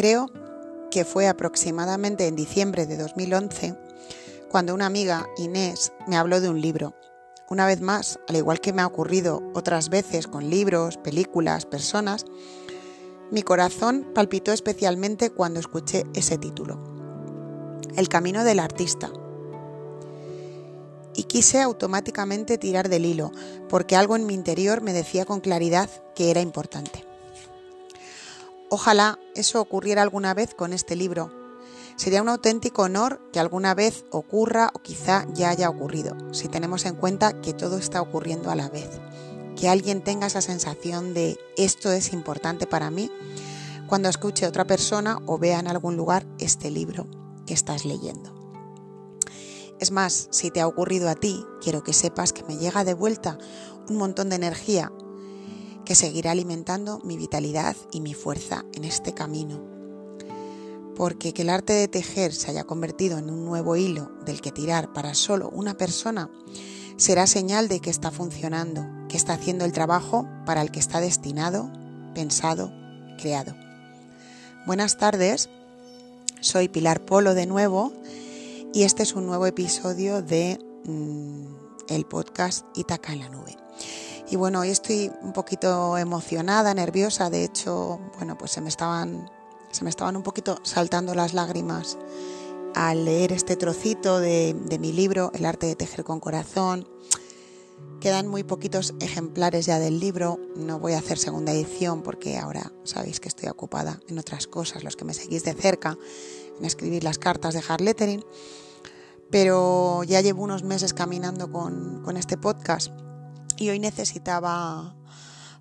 Creo que fue aproximadamente en diciembre de 2011 cuando una amiga, Inés, me habló de un libro. Una vez más, al igual que me ha ocurrido otras veces con libros, películas, personas, mi corazón palpitó especialmente cuando escuché ese título. El camino del artista. Y quise automáticamente tirar del hilo, porque algo en mi interior me decía con claridad que era importante. Ojalá eso ocurriera alguna vez con este libro. Sería un auténtico honor que alguna vez ocurra o quizá ya haya ocurrido, si tenemos en cuenta que todo está ocurriendo a la vez. Que alguien tenga esa sensación de esto es importante para mí cuando escuche a otra persona o vea en algún lugar este libro que estás leyendo. Es más, si te ha ocurrido a ti, quiero que sepas que me llega de vuelta un montón de energía que seguirá alimentando mi vitalidad y mi fuerza en este camino. Porque que el arte de tejer se haya convertido en un nuevo hilo del que tirar para solo una persona será señal de que está funcionando, que está haciendo el trabajo para el que está destinado, pensado, creado. Buenas tardes, soy Pilar Polo de nuevo y este es un nuevo episodio de mm, el podcast Itaca en la nube. Y bueno, hoy estoy un poquito emocionada, nerviosa, de hecho, bueno, pues se me estaban, se me estaban un poquito saltando las lágrimas al leer este trocito de, de mi libro, El arte de tejer con corazón. Quedan muy poquitos ejemplares ya del libro, no voy a hacer segunda edición porque ahora sabéis que estoy ocupada en otras cosas, los que me seguís de cerca, en escribir las cartas de hard lettering, pero ya llevo unos meses caminando con, con este podcast y hoy necesitaba,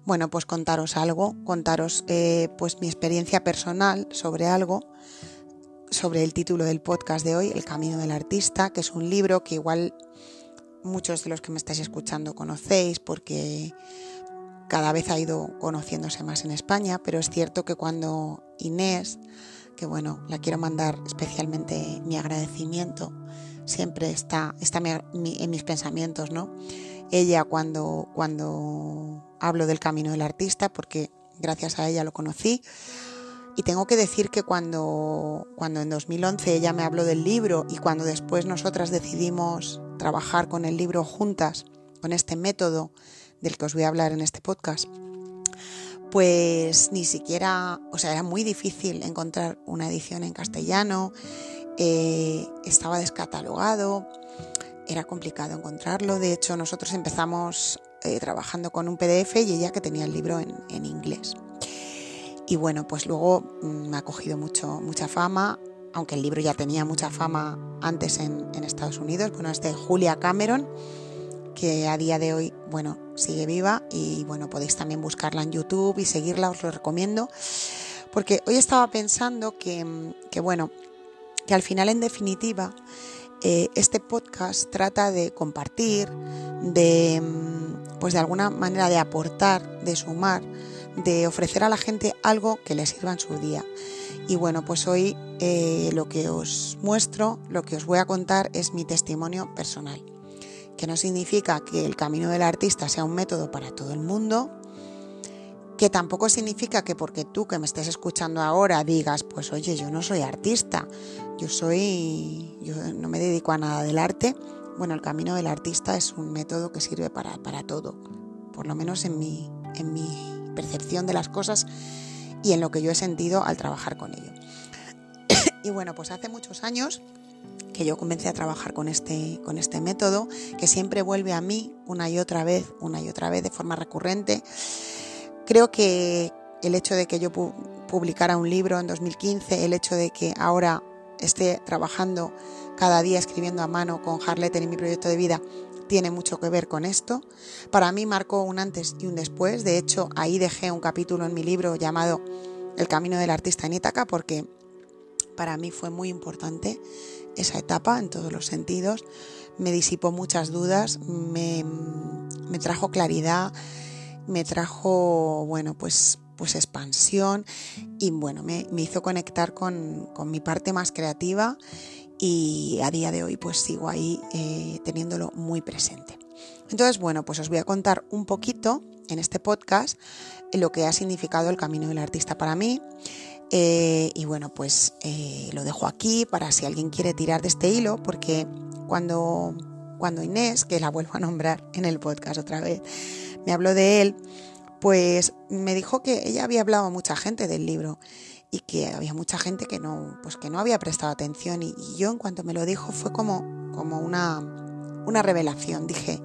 bueno, pues contaros algo, contaros eh, pues mi experiencia personal sobre algo, sobre el título del podcast de hoy, El Camino del Artista, que es un libro que igual muchos de los que me estáis escuchando conocéis porque cada vez ha ido conociéndose más en España, pero es cierto que cuando Inés, que bueno, la quiero mandar especialmente mi agradecimiento, siempre está, está en mis pensamientos, ¿no? ella cuando, cuando hablo del camino del artista, porque gracias a ella lo conocí. Y tengo que decir que cuando, cuando en 2011 ella me habló del libro y cuando después nosotras decidimos trabajar con el libro juntas, con este método del que os voy a hablar en este podcast, pues ni siquiera, o sea, era muy difícil encontrar una edición en castellano, eh, estaba descatalogado, era complicado encontrarlo. De hecho, nosotros empezamos eh, trabajando con un PDF y ella que tenía el libro en, inglés. Y bueno, pues luego mm, me ha cogido mucho, mucha fama, aunque el libro ya tenía mucha fama antes en, Estados Unidos. Bueno, es de Julia Cameron, que a día de hoy, bueno, sigue viva y bueno, podéis también buscarla en YouTube y seguirla, os lo recomiendo. Porque hoy estaba pensando que, que bueno, que al final en definitiva eh, este podcast trata de compartir, de, mm, pues de alguna manera de aportar, de sumar, de ofrecer a la gente algo que le sirva en su día. Y bueno, pues hoy eh, lo que os muestro, lo que os voy a contar es mi testimonio personal, que no significa que el camino del artista sea un método para todo el mundo, que tampoco significa que porque tú que me estés escuchando ahora digas, pues oye, yo no soy artista, yo soy, yo no me dedico a nada del arte. Bueno, el camino del artista es un método que sirve para, para todo, por lo menos en mi, en mi percepción de las cosas y en lo que yo he sentido al trabajar con ello. y bueno, pues hace muchos años que yo comencé a trabajar con este, con este método, que siempre vuelve a mí una y otra vez, una y otra vez de forma recurrente Creo que el hecho de que yo publicara un libro en 2015, el hecho de que ahora esté trabajando cada día escribiendo a mano con Harletter y mi proyecto de vida, tiene mucho que ver con esto. Para mí marcó un antes y un después. De hecho, ahí dejé un capítulo en mi libro llamado El camino del artista en Ítaca porque para mí fue muy importante esa etapa en todos los sentidos. Me disipó muchas dudas, me, me trajo claridad, me trajo, bueno, pues, pues expansión y bueno, me, hizo conectar con, mi parte más creativa y a día de hoy pues sigo ahí eh, teniéndolo muy presente. Entonces, bueno, pues os voy a contar un poquito en este podcast lo que ha significado el camino del artista para mí, Eh, y bueno, pues eh, lo dejo aquí para si alguien quiere tirar de este hilo, porque cuando, cuando Inés, que la vuelvo a nombrar en el podcast otra vez, me habló de él, pues me dijo que ella había hablado a mucha gente del libro y que había mucha gente que no, pues que no había prestado atención y, yo en cuanto me lo dijo fue como, como una, una revelación. Dije,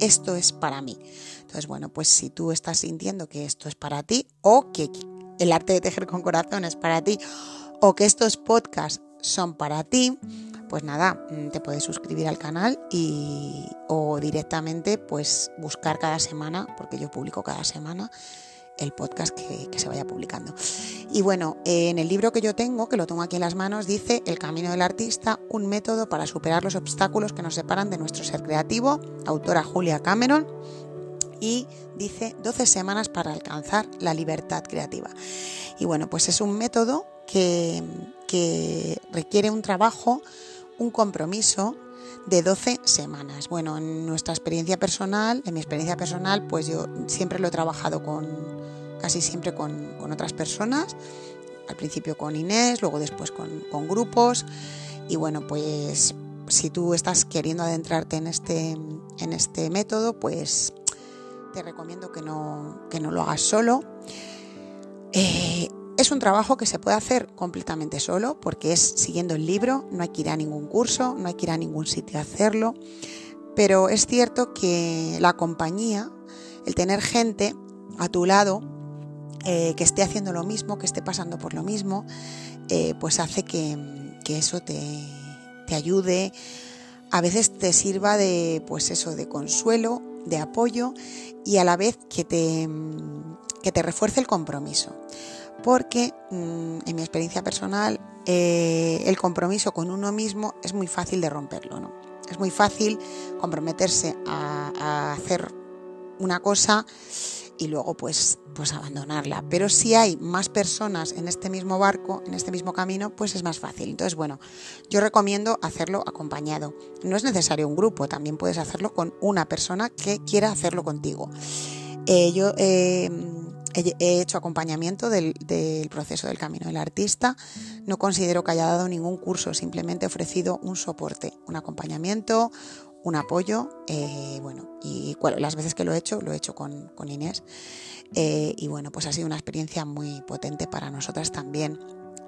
esto es para mí. Entonces, bueno, pues si tú estás sintiendo que esto es para ti o que el arte de tejer con corazón es para ti o que estos podcasts son para ti, pues nada, mm, te puedes suscribir al canal y o directamente pues buscar cada semana, porque yo publico cada semana el podcast que, se vaya publicando. Y bueno, en el libro que yo tengo, que lo tengo aquí en las manos, dice El camino del artista, un método para superar los obstáculos que nos separan de nuestro ser creativo, autora Julia Cameron, y dice 12 semanas para alcanzar la libertad creativa. Y bueno, pues es un método que, que requiere un trabajo un compromiso de 12 semanas. Bueno, en nuestra experiencia personal, en mi experiencia personal, pues yo siempre lo he trabajado con, casi siempre con, otras personas, al principio con Inés, luego después con, grupos. Y bueno, pues si tú estás queriendo adentrarte en este, en este método, pues te recomiendo que no, que no lo hagas solo. Eh, es un trabajo que se puede hacer completamente solo porque es siguiendo el libro, no hay que ir a ningún curso, no hay que ir a ningún sitio a hacerlo, pero es cierto que la compañía, el tener gente a tu lado eh, que esté haciendo lo mismo, que esté pasando por lo mismo, eh, pues hace que, eso te, te, ayude, a veces te sirva de, pues eso, de consuelo, de apoyo y a la vez que te, que te refuerce el compromiso porque mm, en mi experiencia personal eh, el compromiso con uno mismo es muy fácil de romperlo, ¿no? Es muy fácil comprometerse a, hacer una cosa y luego pues, pues abandonarla. Pero si hay más personas en este mismo barco, en este mismo camino, pues es más fácil. Entonces, bueno, yo recomiendo hacerlo acompañado. No es necesario un grupo, también puedes hacerlo con una persona que quiera hacerlo contigo. Eh, yo eh, He hecho acompañamiento del, proceso del camino del artista. No considero que haya dado ningún curso, simplemente he ofrecido un soporte, un acompañamiento, un apoyo. Eh, bueno, y las veces que lo he hecho, lo he hecho con, Inés. Eh, y bueno, pues ha sido una experiencia muy potente para nosotras también,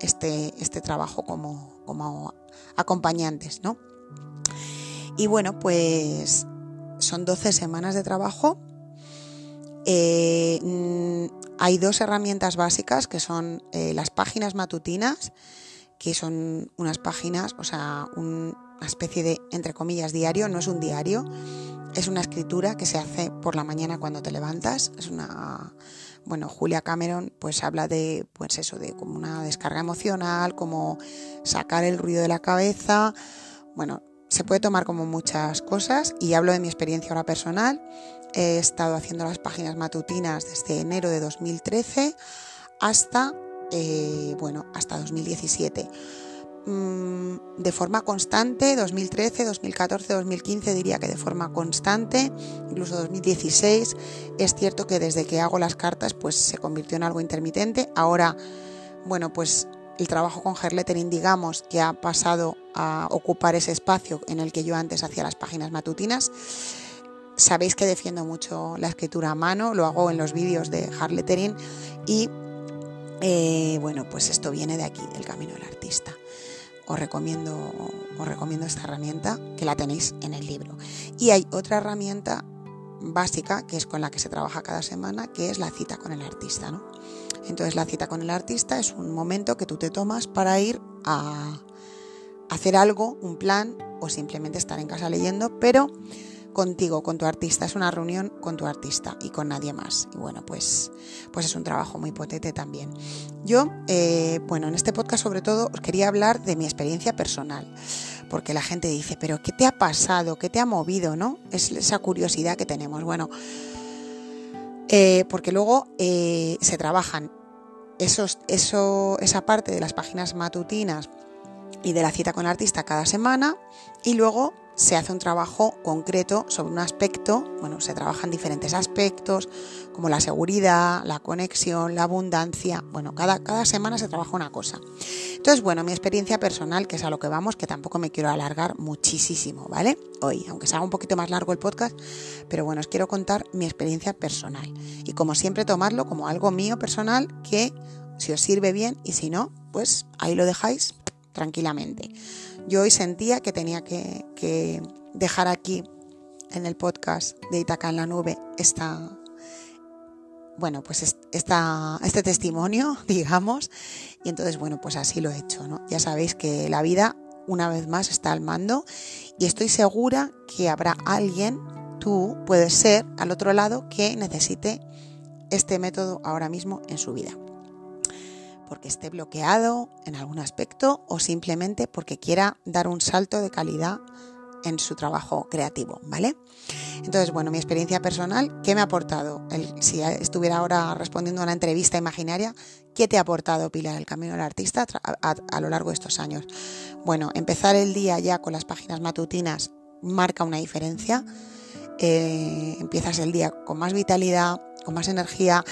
este, este trabajo como, como acompañantes, ¿no? Y bueno, pues son 12 semanas de trabajo eh, mm, hay dos herramientas básicas que son eh, las páginas matutinas, que son unas páginas, o sea, una especie de, entre comillas, diario, no es un diario, es una escritura que se hace por la mañana cuando te levantas, es una, bueno, Julia Cameron pues habla de, pues eso, de como una descarga emocional, como sacar el ruido de la cabeza, bueno, se puede tomar como muchas cosas y hablo de mi experiencia ahora personal He estado haciendo las páginas matutinas desde enero de 2013 hasta, eh, bueno, hasta 2017. Mm, de forma constante, 2013, 2014, 2015 diría que de forma constante, incluso 2016. Es cierto que desde que hago las cartas pues se convirtió en algo intermitente. Ahora, bueno, pues el trabajo con Herlettering digamos que ha pasado a ocupar ese espacio en el que yo antes hacía las páginas matutinas Sabéis que defiendo mucho la escritura a mano, lo hago en los vídeos de Harlettering y eh, bueno, pues esto viene de aquí, del camino del artista. Os recomiendo, os recomiendo esta herramienta que la tenéis en el libro. Y hay otra herramienta básica que es con la que se trabaja cada semana, que es la cita con el artista. ¿no? Entonces la cita con el artista es un momento que tú te tomas para ir a hacer algo, un plan o simplemente estar en casa leyendo, pero contigo, con tu artista. Es una reunión con tu artista y con nadie más. Y bueno, pues, pues es un trabajo muy potente también. Yo, eh, bueno, en este podcast sobre todo os quería hablar de mi experiencia personal. Porque la gente dice, pero ¿qué te ha pasado? ¿Qué te ha movido? ¿No? Es esa curiosidad que tenemos. Bueno, eh, porque luego eh, se trabajan esos, eso, esa parte de las páginas matutinas y de la cita con el artista cada semana y luego se hace un trabajo concreto sobre un aspecto, bueno, se trabajan diferentes aspectos como la seguridad, la conexión, la abundancia, bueno, cada, cada semana se trabaja una cosa. Entonces, bueno, mi experiencia personal, que es a lo que vamos, que tampoco me quiero alargar muchísimo, ¿vale? Hoy, aunque se haga un poquito más largo el podcast, pero bueno, os quiero contar mi experiencia personal y como siempre tomarlo como algo mío personal que si os sirve bien y si no, pues ahí lo dejáis tranquilamente. Yo hoy sentía que tenía que, dejar aquí en el podcast de Itaca en la nube esta, bueno, pues esta, este testimonio, digamos, y entonces, bueno, pues así lo he hecho, ¿no? Ya sabéis que la vida, una vez más, está al mando y estoy segura que habrá alguien, tú puedes ser, al otro lado, que necesite este método ahora mismo en su vida porque esté bloqueado en algún aspecto o simplemente porque quiera dar un salto de calidad en su trabajo creativo, ¿vale? Entonces, bueno, mi experiencia personal, ¿qué me ha aportado? si estuviera ahora respondiendo a una entrevista imaginaria, ¿qué te ha aportado Pilar el camino del artista a, lo largo de estos años? Bueno, empezar el día ya con las páginas matutinas marca una diferencia. Eh, empiezas el día con más vitalidad, con más energía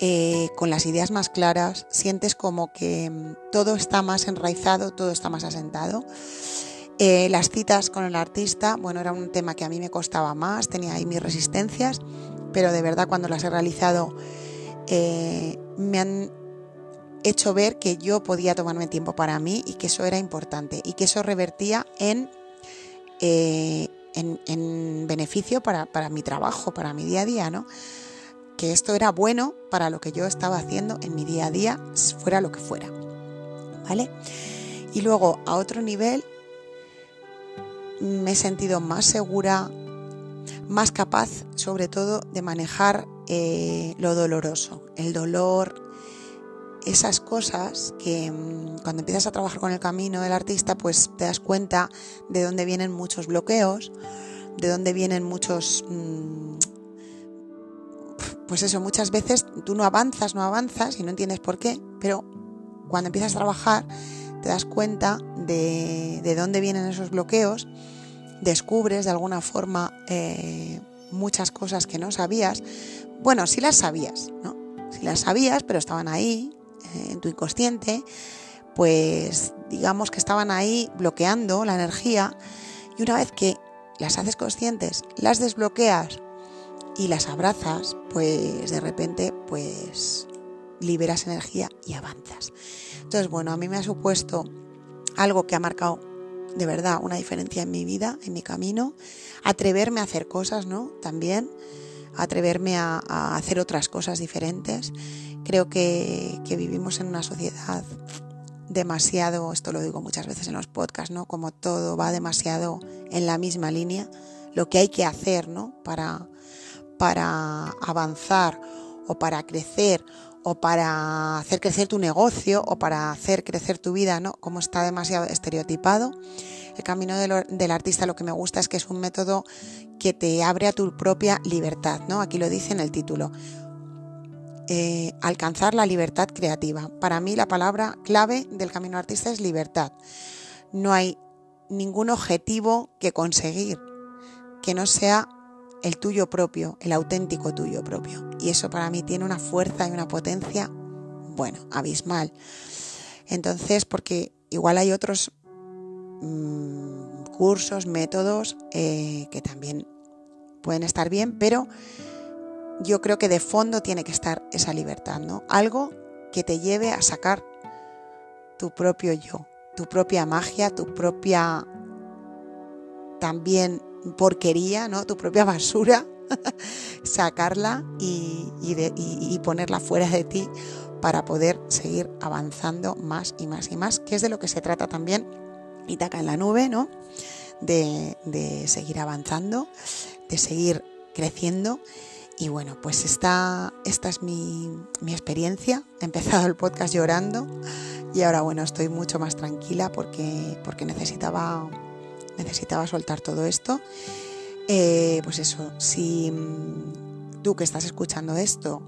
eh, con las ideas más claras, sientes como que mm, todo está más enraizado, todo está más asentado. Eh, las citas con el artista, bueno, era un tema que a mí me costaba más, tenía ahí mis resistencias, pero de verdad cuando las he realizado eh, me han hecho ver que yo podía tomarme tiempo para mí y que eso era importante y que eso revertía en, en, beneficio para, para mi trabajo, para mi día a día, ¿no? Que esto era bueno para lo que yo estaba haciendo en mi día a día, fuera lo que fuera. ¿Vale? Y luego, a otro nivel, me he sentido más segura, más capaz, sobre todo, de manejar eh, lo doloroso, el dolor, esas cosas que mm, cuando empiezas a trabajar con el camino del artista, pues te das cuenta de dónde vienen muchos bloqueos, de dónde vienen muchos mm, pues eso, muchas veces tú no avanzas, no avanzas y no entiendes por qué, pero cuando empiezas a trabajar te das cuenta de, de dónde vienen esos bloqueos, descubres de alguna forma eh, muchas cosas que no sabías. Bueno, sí las sabías, ¿no? Sí las sabías, pero estaban ahí, eh, en tu inconsciente, pues digamos que estaban ahí bloqueando la energía y una vez que las haces conscientes, las desbloqueas y las abrazas, pues de repente pues liberas energía y avanzas. Entonces, bueno, a mí me ha supuesto algo que ha marcado de verdad una diferencia en mi vida, en mi camino, atreverme a hacer cosas, ¿no? También atreverme a, hacer otras cosas diferentes. Creo que, que, vivimos en una sociedad demasiado, esto lo digo muchas veces en los podcasts, ¿no? Como todo va demasiado en la misma línea, lo que hay que hacer, ¿no? Para, para avanzar o para crecer o para hacer crecer tu negocio o para hacer crecer tu vida, ¿no? Como está demasiado estereotipado. El camino del, artista lo que me gusta es que es un método que te abre a tu propia libertad, ¿no? Aquí lo dice en el título. Eh, alcanzar la libertad creativa. Para mí la palabra clave del camino artista es libertad. No hay ningún objetivo que conseguir que no sea el tuyo propio, el auténtico tuyo propio. Y eso para mí tiene una fuerza y una potencia, bueno, abismal. Entonces, porque igual hay otros mm, cursos, métodos eh, que también pueden estar bien, pero yo creo que de fondo tiene que estar esa libertad, ¿no? Algo que te lleve a sacar tu propio yo, tu propia magia, tu propia también porquería, ¿no? Tu propia basura, sacarla y, ponerla fuera de ti para poder seguir avanzando más y más y más, que es de lo que se trata también Itaca en la nube, ¿no? De, seguir avanzando, de seguir creciendo. Y bueno, pues esta, esta es mi, mi, experiencia. He empezado el podcast llorando y ahora bueno, estoy mucho más tranquila porque, porque necesitaba necesitaba soltar todo esto. Eh, pues eso, si mm, tú que estás escuchando esto,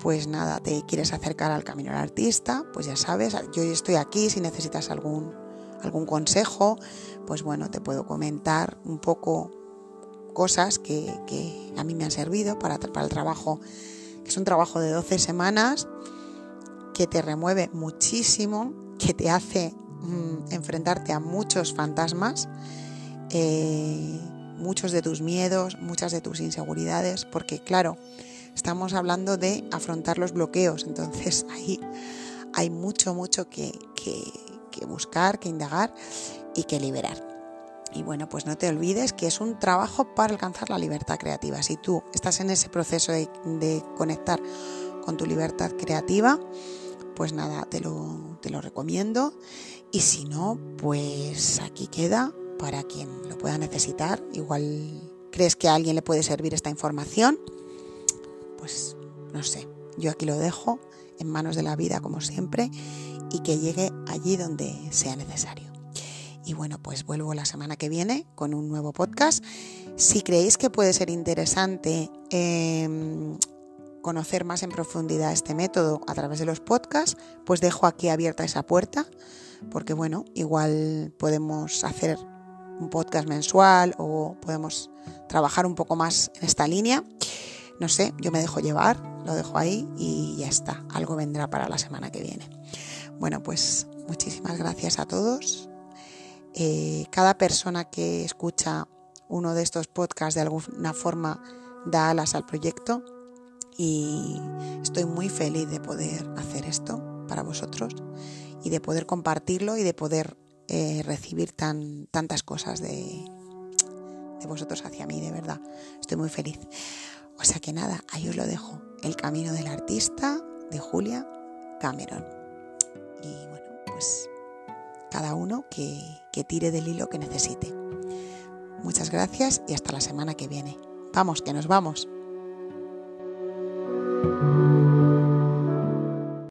pues nada, te quieres acercar al camino del artista, pues ya sabes, yo estoy aquí si necesitas algún, algún consejo, pues bueno, te puedo comentar un poco cosas que, a mí me han servido para, para el trabajo, que es un trabajo de 12 semanas, que te remueve muchísimo, que te hace mm, enfrentarte a muchos fantasmas, eh, muchos de tus miedos, muchas de tus inseguridades, porque claro, estamos hablando de afrontar los bloqueos, entonces ahí hay mucho, mucho que, buscar, que indagar y que liberar. Y bueno, pues no te olvides que es un trabajo para alcanzar la libertad creativa. Si tú estás en ese proceso de, conectar con tu libertad creativa, pues nada, te lo, te lo recomiendo. Y si no, pues aquí queda para quien lo pueda necesitar. Igual crees que a alguien le puede servir esta información, pues no sé, yo aquí lo dejo en manos de la vida como siempre y que llegue allí donde sea necesario. Y bueno, pues vuelvo la semana que viene con un nuevo podcast. Si creéis que puede ser interesante em, conocer más en profundidad este método a través de los podcasts, pues dejo aquí abierta esa puerta, porque bueno, igual podemos hacer un podcast mensual o podemos trabajar un poco más en esta línea. No sé, yo me dejo llevar, lo dejo ahí y ya está. Algo vendrá para la semana que viene. Bueno, pues muchísimas gracias a todos. Eh, cada persona que escucha uno de estos podcasts de alguna forma da alas al proyecto y estoy muy feliz de poder hacer esto para vosotros y de poder compartirlo y de poder eh, recibir tan, tantas cosas de, de vosotros hacia mí, de verdad. Estoy muy feliz. O sea que nada, ahí os lo dejo. El camino del artista de Julia Cameron. Y bueno, pues cada uno que, que tire del hilo que necesite. Muchas gracias y hasta la semana que viene. Vamos, que nos vamos.